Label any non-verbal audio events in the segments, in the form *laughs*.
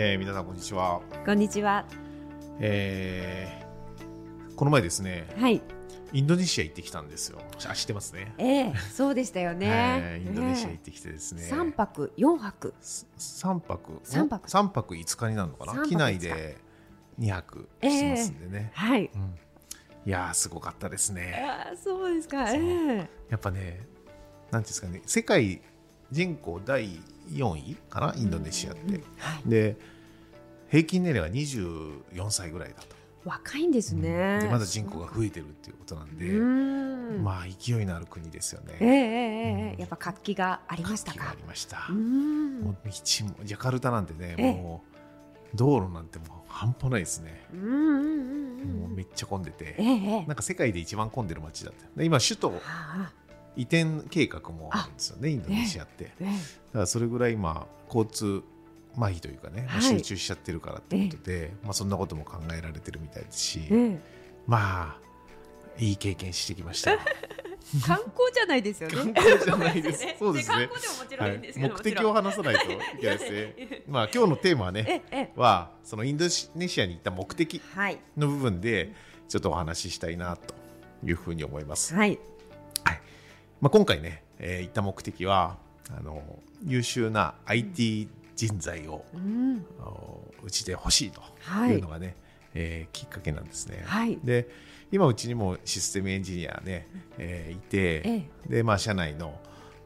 えー、皆さんこんにちは。こんにちは。えー、この前ですねはい。インドネシア行ってきたんですよ。あ知ってますね。ええそうでしたよね、*laughs* はいインドネシア行ってきてですね、三泊四泊。三泊？三泊。三泊五日になるのかな？機内で二泊。してますんでね、はい。うん、いやーすごかったですね。ああそうですか。ええ。やっぱねなんていうんですかね世界人口第4位かな？インドネシアって、うん。はい。で平均年齢が24歳ぐらいだと、若いんですね、でまだ人口が増えてるっていうことなんで、うん。まあ勢いのある国ですよね、ええええええやっぱ活気がありましたか？活気がありました、うん。もう道もジャカルタなんてねええ。もう道路なんてもう半端ないですね、うんうんうんうん。もうめっちゃ混んでて、ええええ。なんか世界で一番混んでる街だったで今首都はあ移転計画もあるんですよねインドネシアって、え。だからそれぐらい今交通麻痺というかね、まあはい集中しちゃってるからってことで、まあ、そんなことも考えられてるみたいですし、ええ。まあいい経験してきました。よ *laughs* 観光じゃないですよね。観光じゃないです。*laughs* そうですね。目的を話さないといけないですね。まあ今日のテーマはねはそのインドネシアに行った目的の部分でちょっとお話ししたいなというふうに思います、はい。まあ、今回ね、えー行った目的はあの優秀な IT 人材を、うん。おうちで欲しいとはい。いうのがね、えーきっかけなんですね。はい。で今うちにもシステムエンジニアね、えーいて、えでまあ社内の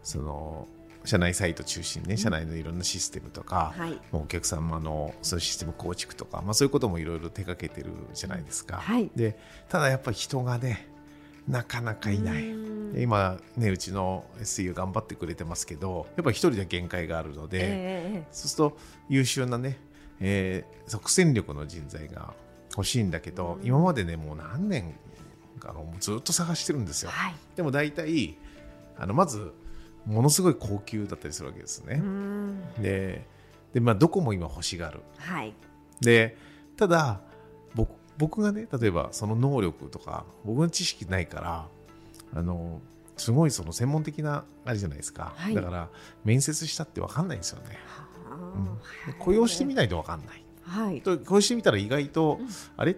その社内サイト中心にね、社内のいろんなシステムとか、はい。もうお客様のそういうシステム構築とか、まあ、そういうこともいろいろ手掛けてるじゃないですか。はい。でただやっぱり人がねなかなかいない。今ねうちの SU 頑張ってくれてますけどやっぱり一人では限界があるので、えええそうすると優秀なね、えー即戦力の人材が欲しいんだけど、今までねもう何年かもうずっと探してるんですよ。えはいでも大体あのまずものすごい高級だったりするわけですね。うんでで、まあ、どこも今欲しがる。はいでただ僕僕がね例えばその能力とか僕の知識ないからあのすごいその専門的なあれじゃないですか、はい。だから面接したって分かんないんですよね、はうん。雇用してみないと分かんない。はい。と雇用してみたら意外と、うん。あれ？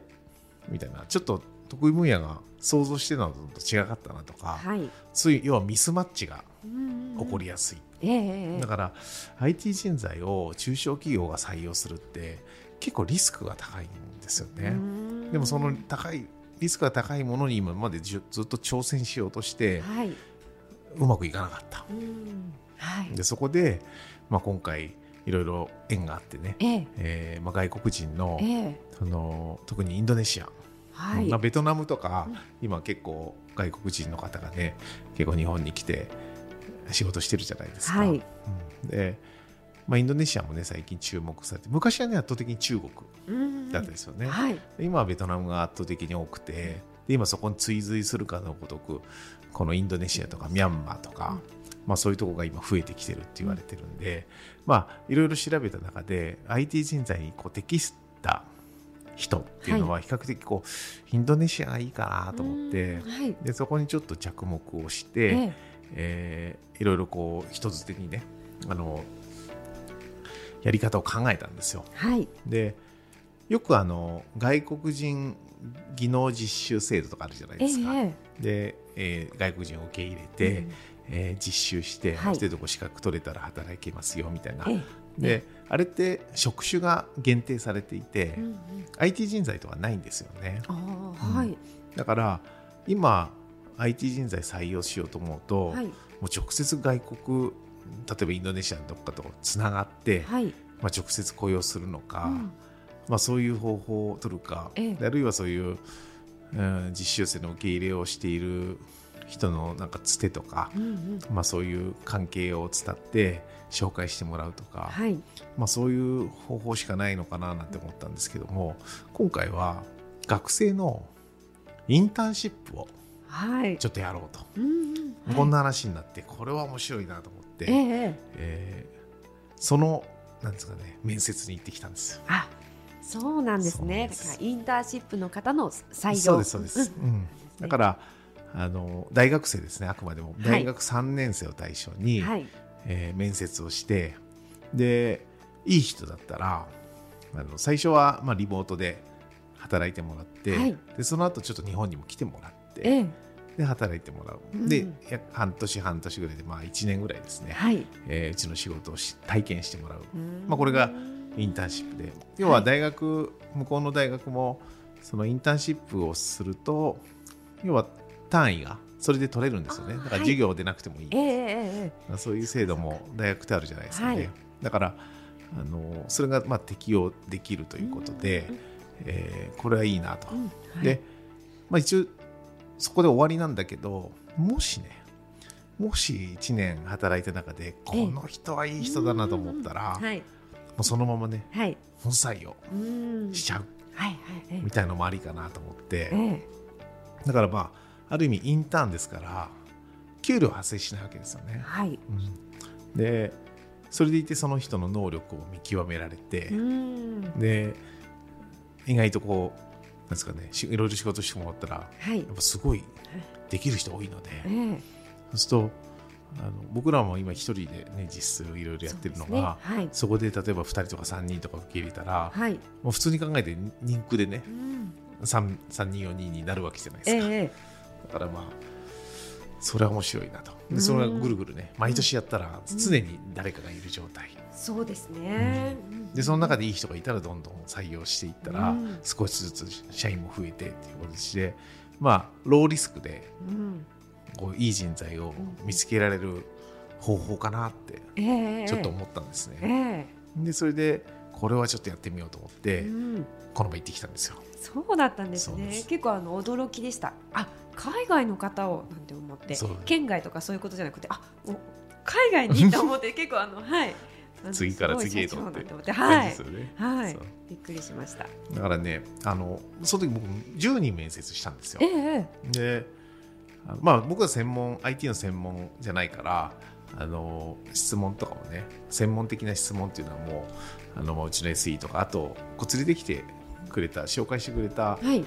みたいな。ちょっと得意分野が想像してたのと違かったなとか、はい。そういう要はミスマッチがうん起こりやすい、ええええ。だから IT 人材を中小企業が採用するって結構リスクが高いんですよね。うん。でもその高いリスクが高いものに今までずっと挑戦しようとしてはい。うまくいかなかった。うん。はい。でそこで、まあ、今回いろいろ縁があってね、ええ。えーまあ、外国人のええ。その特にインドネシア、はい。まあ、ベトナムとか、うん。今結構外国人の方がね結構日本に来て仕事してるじゃないですか。はい。うん。で、まあ、インドネシアもね最近注目されて昔はね圧倒的に中国うん。だったですよね。はい。今はベトナムが圧倒的に多くてで今そこに追随するかのごとくこのインドネシアとかミャンマーとか、まあ、そういうところが今増えてきてるって言われてるんで、まあいろいろ調べた中で IT 人材にこう適した人っていうのは比較的こう、インドネシアがいいかなと思ってうん。はい。でそこにちょっと着目をしえて、ええ。ーいろいろこう人づてにねあのやり方を考えたんですよ。はい。でよくあの外国人技能実習制度とかあるじゃないえですか。えで、えー外国人を受け入れて、うんえー実習して、はい。ある程度資格取れたら働けますよみたいな。ええであれって職種が限定されていて、うんうん。IT 人材とかないんですよね。ああはい。だから今 IT 人材採用しようと思うと、はい。もう直接外国例えばインドネシアのどっかとつながって、はい。まあ、直接雇用するのか、うん。まあ、そういう方法を取るか、ええ。あるいはそういう、うん実習生の受け入れをしている人のなんかつてとか、うんうん。まあ、そういう関係を伝って紹介してもらうとか、はい。まあ、そういう方法しかないのかななんて思ったんですけども今回は学生のインターンシップをはい。ちょっとやろうと、うんうん。はい。こんな話になってこれは面白いなと思って、ええええ。えーそのなんですかね面接に行ってきたんですよ。あそうなんですね。です。インターンシップの方の採用。そうですそうです、うん。うん。だからあの大学生ですねあくまでも。い。大学3年生を対象に、はい。えー面接をしてでいい人だったらあの最初は、まあ、リモートで働いてもらって、はい。でその後ちょっと日本にも来てもらってええで働いてもらう、うん。で約半年半年ぐらいで、まあ、1年ぐらいですね、はい。えーうちの仕事をし体験してもらう。うん。まあこれがインターンシップで。要は大学、向こうの大学もそのインターンシップをすると要は単位がそれで取れるんですよね。だからはい。授業でなくてもいい、えええええまあそういう制度も大学ってあるじゃないですかね、はい。だからあのそれがまあ適用できるということで、えーこれはいいなと、えうん。はい。で、まあ、一応そこで終わりなんだけどもしねもし1年働いた中でこの人はいい人だなと思ったら、もはい、うそのままねはい、本採用うん。しちゃう。みたいのもありかなと思って、ええ。だからまあある意味インターンですから給料発生しないわけですよね。はい、うん。でそれでいてその人の能力を見極められて、うん、で意外とこうなんですかねしいろいろ仕事してもらったらはい。やっ、ぱすごいできる人多いので、ええ。そうするとあの僕らも今一人でね実質いろいろやってるのがそね。はい。そこで例えば2人とか3人とか受け入れたら、はい、もう普通に考えて人区でねうん、3 3人4人になるわけじゃないでえすか、え。だからまあそれは面白いなと。うん。でそれがぐるぐるね毎年やったら常に誰かがいる状態、そうですね。でその中でいい人がいたらどんどん採用していったら、うん。少しずつ社員も増えてっていう形でまあローリスクでうん、こういい人材を見つけられる方法かなってええちょっと思ったんですえね、え。でそれでこれはちょっとやってみようと思って、うん、この場行ってきたんですよそうだったんですね。結構あの驚きでした。あ海外の方をなんて思って県外とかそういうことじゃなくてあお海外にと思って *laughs* 結構あのはい。次から次へと思っててはい。はい。びっくりしました。だからねあのその時僕10人面接したんですよ。ええでまあ僕は専門 IT の専門じゃないからあの質問とかもね専門的な質問っていうのはもうあのうちの SE とかあとこう連れてきてくれた紹介してくれたはい。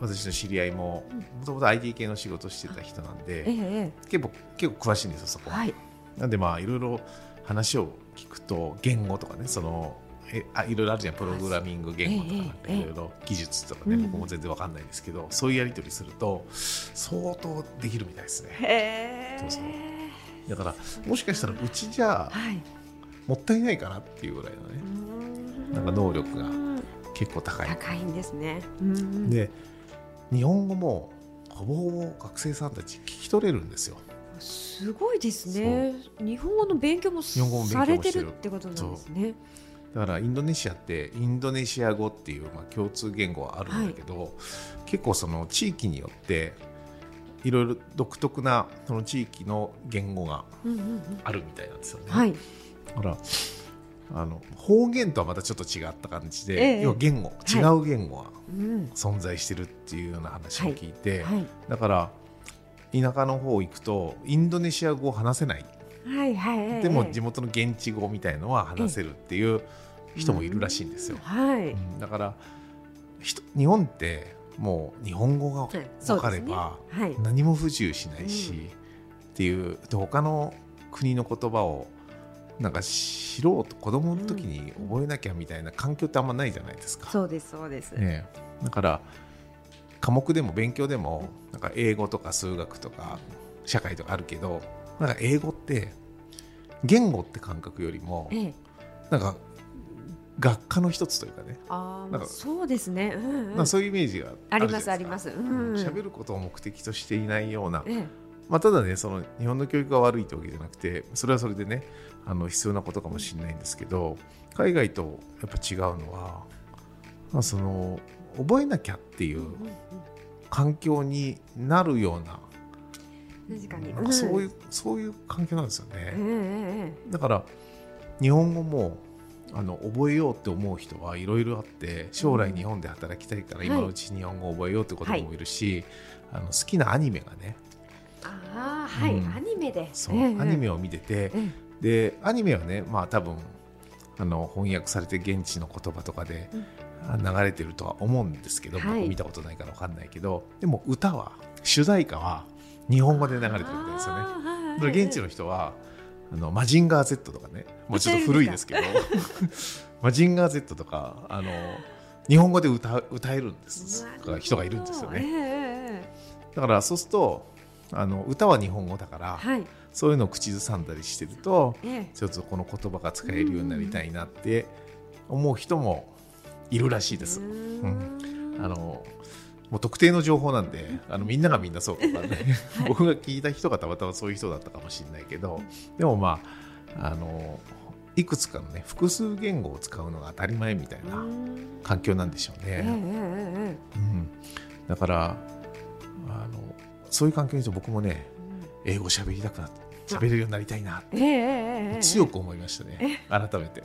私の知り合いももともと IT 系の仕事してた人なんええでえ。結構結構詳しいんですよそこは、い。なんでまあいろいろ話を聞くと言語とかねそのえあいろいろあるじゃんプログラミング言語とかいろいろ技術とかね、うん。僕も全然わかんないですけどそういうやり取りすると相当できるみたいですね。へうそう。だからもしかしたらうちじゃはい。もったいないかなっていうぐらいのねなんか能力がうん結構高い。高いんですね。うんで日本語もほぼほぼ学生さんたち聞き取れるんですよ。すごいですね。日本語の勉強もされてるるってことなんですね。だからインドネシアってインドネシア語っていう、まあ、共通言語はあるんだけど、結構その地域によっていろいろ独特なその地域の言語がうんうんうん。あるみたいなんですよね。はい。だからあの方言とはまたちょっと違った感じで、ええ。要は言語、はい違う言語がうん。存在してるっていうような話を聞いて、はい。だから田舎の方行くとインドネシア語を話せない。はいはい。でも地元の現地語みたいのは話せるっていう人もいるらしいんですよ。はい。うん。だから日本ってもう日本語がはい分かれば何も不自由しないし、うん。っていうで他の国の言葉をなんか知ろうと子供の時に覚えなきゃみたいな環境ってあんまないじゃないですか。そうですそうです。ねえ、だから科目でも勉強でもなんか英語とか数学とか社会とかあるけどなんか英語って言語って感覚よりもええ。なんか学科の一つというかね、あーなんかそうですね。うんうん。まあ、そういうイメージがありますあります。うん。喋ることを目的としていないような、ええまあ、ただねその日本の教育が悪いってわけじゃなくてそれはそれでねあの必要なことかもしれないんですけど海外とやっぱ違うのは、まあ、その覚えなきゃっていう環境になるような確かそういうう、そういう環境なんですよね、だから日本語もあの覚えようって思う人はいろいろあって将来日本で働きたいからはい。今のうちに日本語を覚えようって子供もいるし、あの好きなアニメがねああはい、うん。アニメでそう、ええアニメを見ててええでアニメはねまあ多分あの翻訳されて現地の言葉とかで流れてるとは思うんですけど、はい。僕見たことないから分かんないけどでも歌は主題歌は日本語で流れてるんですよね。はい。現地の人はあのマジンガー Z とかねもうちょっと古いですけど *laughs* マジンガー Z とかあの日本語で歌う歌えるんです。人がいるんですよええねええ。だからそうするとあの歌は日本語だからはい。そういうのを口ずさんだりしてるとええ。ちょっとこの言葉が使えるようになりたいなって思う人もいるらしいです。う。ん。ん。あのもう特定の情報なんであのみんながみんなそうとかね、*laughs* 僕が聞いた人がたまたまそういう人だったかもしれないけどでもまああのいくつかのね複数言語を使うのが当たり前みたいな環境なんでしょうね。ええ。うん、だからそういう環境にいると僕もねえ英語喋りたくなって喋れるようになりたいなええええええ。強く思いましたね。改めて。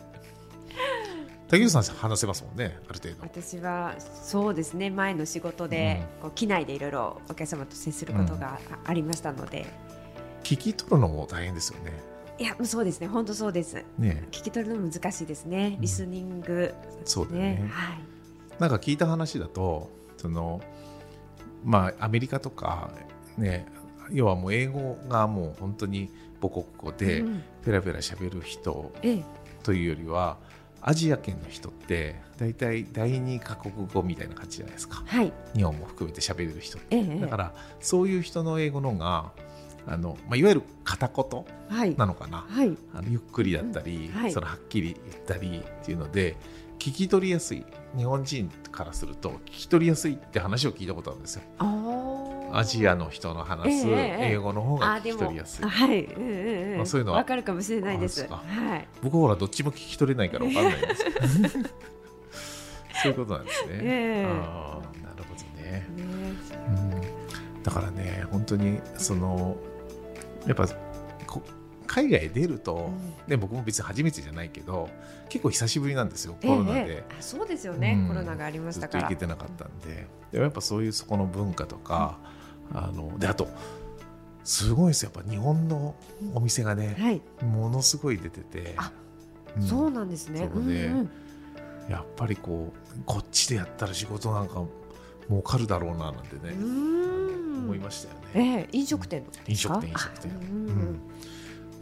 竹内さん話せますもんねある程度。私はそうですね前の仕事で、こう機内でいろいろお客様と接することがあありましたので、聞き取るのも大変ですよね。いやそうですね本当そうです。ね。聞き取るの難しいですねリスニング、そうだよね。はい。なんか聞いた話だとそのまあアメリカとかね要はもう英語がもう本当に母国語でうん。ペラペラ喋る人ええ。というよりはアジア圏の人って大体第二カ国語みたいな感じじゃないですか。はい。日本も含めて喋れる人って。ええだからそういう人の英語のがあの、まあ、いわゆる片言はい。なのかな。はい。あのゆっくりだったり、うん。はい。そのはっきり言ったりっていうので聞き取りやすい。日本人からすると聞き取りやすいって話を聞いたことあるんですよ。アジアの人の話す英語の方が聞き取りやすい、あはい、うんうんうん。まあそういうのはわかるかもしれないです。はい。僕ほらどっちも聞き取れないから分かんないんです。*laughs* そういうことなんですね、ええ。あーなるほどね、ね。うん、だからね本当にそのやっぱこ海外へ出ると、ね、僕も別に初めてじゃないけど結構久しぶりなんですよコロナで、ええ。あそうですよね、うん。コロナがありましずっとたから行けてなかったんで。でもやっぱそういうそこの文化とか、あのであとすごいですよ。やっぱ日本のお店がね、はい、ものすごい出てて。そうなんですね。そこでうんうんやっぱりこうこっちでやったら仕事なんか儲かるだろうななんてね、うーん。思いましたよね。ええ飲食店のですか？飲食店飲食店。うん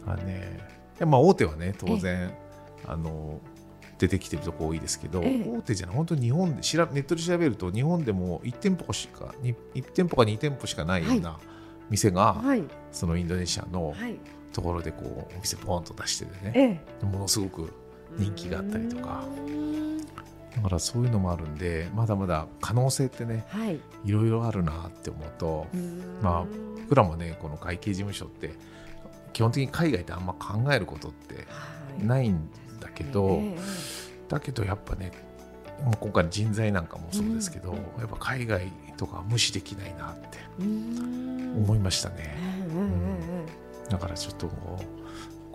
あね。まあ大手はね当然あの出てきてるとこ多いですけど、ええ。大手じゃない本当に日本で調べネットで調べると日本でも1店舗しか 1, 店舗か2店舗しかないような店が、はい。そのインドネシアのはい。ところでこうお店ポンと出しててねええ。ものすごく人気があったりとか。だからそういうのもあるんでまだまだ可能性ってねはい。いろいろあるなって思うとまあ僕らもねこの会計事務所って基本的に海外であんま考えることってい。ないんだけど、ええだけどやっぱねもう今回の人材なんかもそうですけど、うんやっぱ海外とかは無視できないなって思いましたね、うんうんうんだからちょっと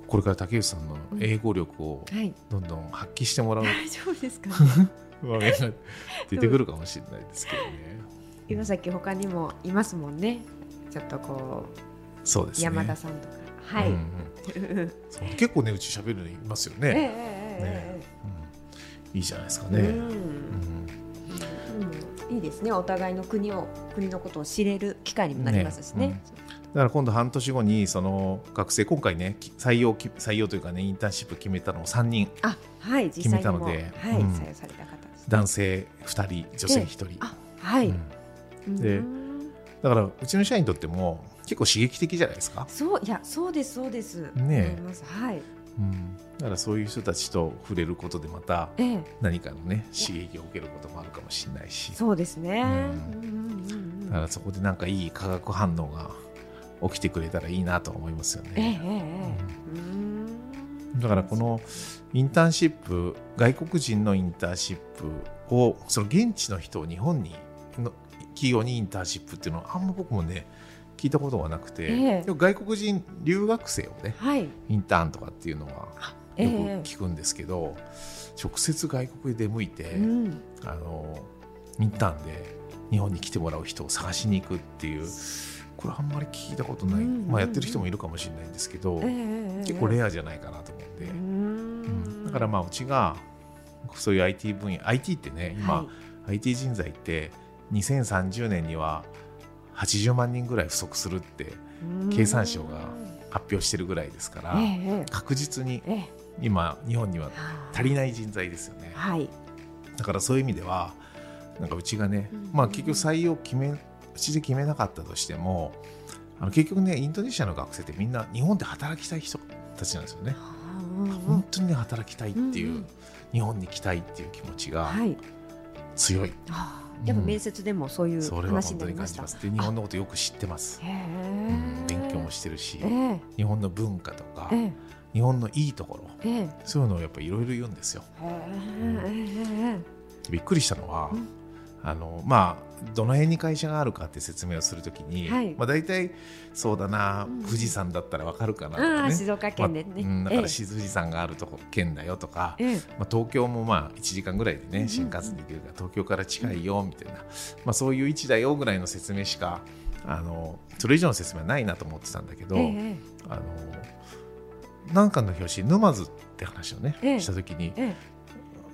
これから竹内さんの英語力をどんどん発揮してもらう。大丈夫ですか？場面が出てくるかもしれないですけどね。今さっき他にもいますもんね。ちょっとこそうですね。う山田さんとかはい、うんうん *laughs* 結構ねうち喋るのいますよええね。ええ。うん。いいじゃないですかね。いいですね。お互いの国を国のことを知れる機会にもなりますしね。ね。だから今度半年後にその学生今回ねき採用き採用というかねインターンシップ決めたのを3人決めたのではい、うん。採用された方ね、男性2人女性1人、あはい、うん。でうん。だからうちの社員にとっても結構刺激的じゃないですか、そういやそうですそうです。ねはい。うん、だからそういう人たちと触れることでまたええ。何かのね刺激を受けることもあるかもしれないし。そうですね、うんだからそこでなんかいい化学反応が起きてくれたらいいなと思いますよね。ええええええ。うん。だからこのインターンシップ外国人のインターンシップをその現地の人を日本にの企業にインターンシップっていうのはあんま僕もね聞いたことがなくて、ええ。でも外国人留学生をねはい。インターンとかっていうのはえよくえ聞くんですけど、直接外国へ出向いて、うん。あのインターンで日本に来てもらう人を探しに行くっていうこれあんまり聞いたことない、うんまあ、やってる人もいるかもしれないんですけど、ええ結構レアじゃないかなと思うんで、ううん。ん。だからまあうちがそういう IT 分野 IT ってね今、はい。IT 人材って2030年には80万人ぐらい不足するって経産省が発表してるぐらいですから、ええ確実にええ。今日本には足りない人材ですよね。はい。だからそういう意味ではなんかうちがね、うん。まあ結局採用決めうちで決めなかったとしてもあの結局ねインドネシアの学生ってみんな日本で働きたい人たちなんですよね、本当にね働きたいっていう、日本に来たいっていう気持ちがはい。強い、ああやっぱ面接でもそういう話になりました。に感じます。で日本のことよく知ってます、勉強もしてるし、ええ。日本の文化とか、ええ。日本のいいところええ。そういうのをやっぱりいろいろ言うんですよ。びっくりしたのは、うんあのまあどの辺に会社があるかって説明をするときに、はい。まあ、大体そうだな、うん。富士山だったらわかるかなとあかね。あ静岡県でね。まあうんだからええし富士山があるとこ県だよとか、ええ。まあ、東京もまあ1時間ぐらいでうんうんね新幹線で行けるから東京から近いよみたいな、まあ、そういう位置だよぐらいの説明しかあのそれ以上の説明はないなと思ってたんだけど、ええあのなんかの表紙沼津って話をね、ええ。した時にえ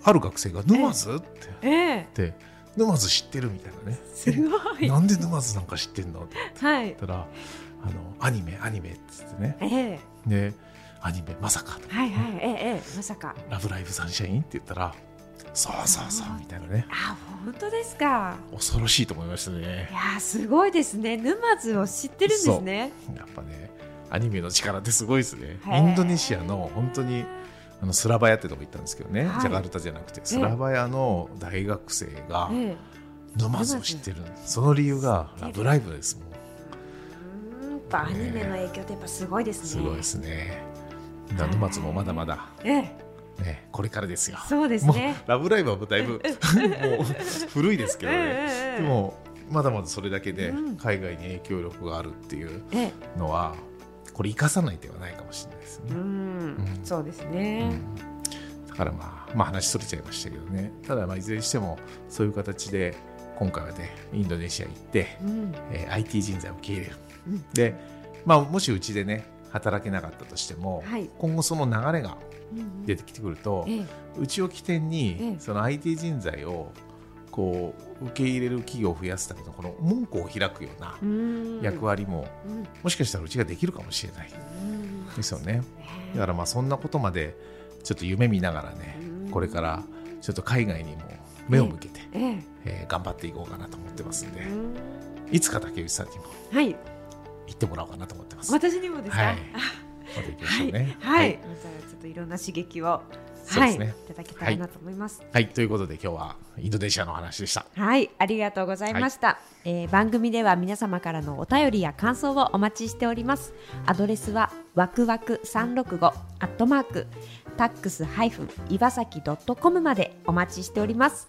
ある学生が沼津？って。えええ。で沼津知ってるみたいなね。すごい。なんで沼津なんか知ってんのって。はい。言ったらあのアニメアニメって言ってね。ええ。でアニメまさかはいはいええええまさか。ラブライブサンシャインって言ったらそうそうそうみたいなね。あ本当ですか。恐ろしいと思いましたね。いやーすごいですね。沼津を知ってるんですね。やっぱねアニメの力ってすごいですね。インドネシアの本当にあのスラバヤってとこ行ったんですけどね、はい。ジャカルタじゃなくて。スラバヤの大学生がええ。沼津を知ってる。その理由が「ラブライブ!」ですもんうんやっぱアニメの影響ってやっぱすごいですね。すごいですね。沼津もまだまだ、ええ。ね、これからですよ。そうですね。ラブライブはだいぶ *laughs* もう古いですけどね、でもまだまだそれだけでうん。海外に影響力があるっていうええ。のはこれ生かさない手はないかもしれないですね、うん。うんそうですうねん。だからまあ、まあ、話それちゃいましたけどね。ただまあいずれにしてもそういう形で今回はねインドネシア行って、うん。えー IT 人材を受け入れる、うん。で、まあ、もしうちでね働けなかったとしても、はい。今後その流れがうん出てきてくると、ええ。うちを起点に、ええ。その IT 人材をこう受け入れる企業を増やすためのこの門戸を開くようなうん。役割も、うん。もしかしたらうちができるかもしれない。うん。ですよね。ね。だからまあそんなことまでちょっと夢見ながらね、うん。これからちょっと海外にも目を向けて、ええ。えー頑張っていこうかなと思ってますんで、うん。いつか竹内さんにもはい。行ってもらおうかなと思ってます。私にもですか？はい。あまた行きまはいしょうね。はい、またちょっといろんな刺激を、はい、ねいただけたらなと思います。はい、ということで今日はインドネシアのお話でした。はい、ありがとうございました、えー番組では皆様からのお便りや感想をお待ちしております。アドレスはわくわく三六五アットマークタックスハイフン岩崎ドットコムまでお待ちしております。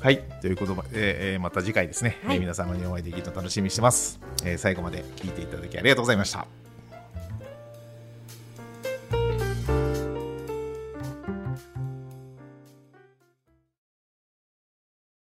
はい、ということで、えーえーまた次回ですね、はいえー皆様にお会いできるの楽しみにしてます、えー最後まで聞いていただきありがとうございました。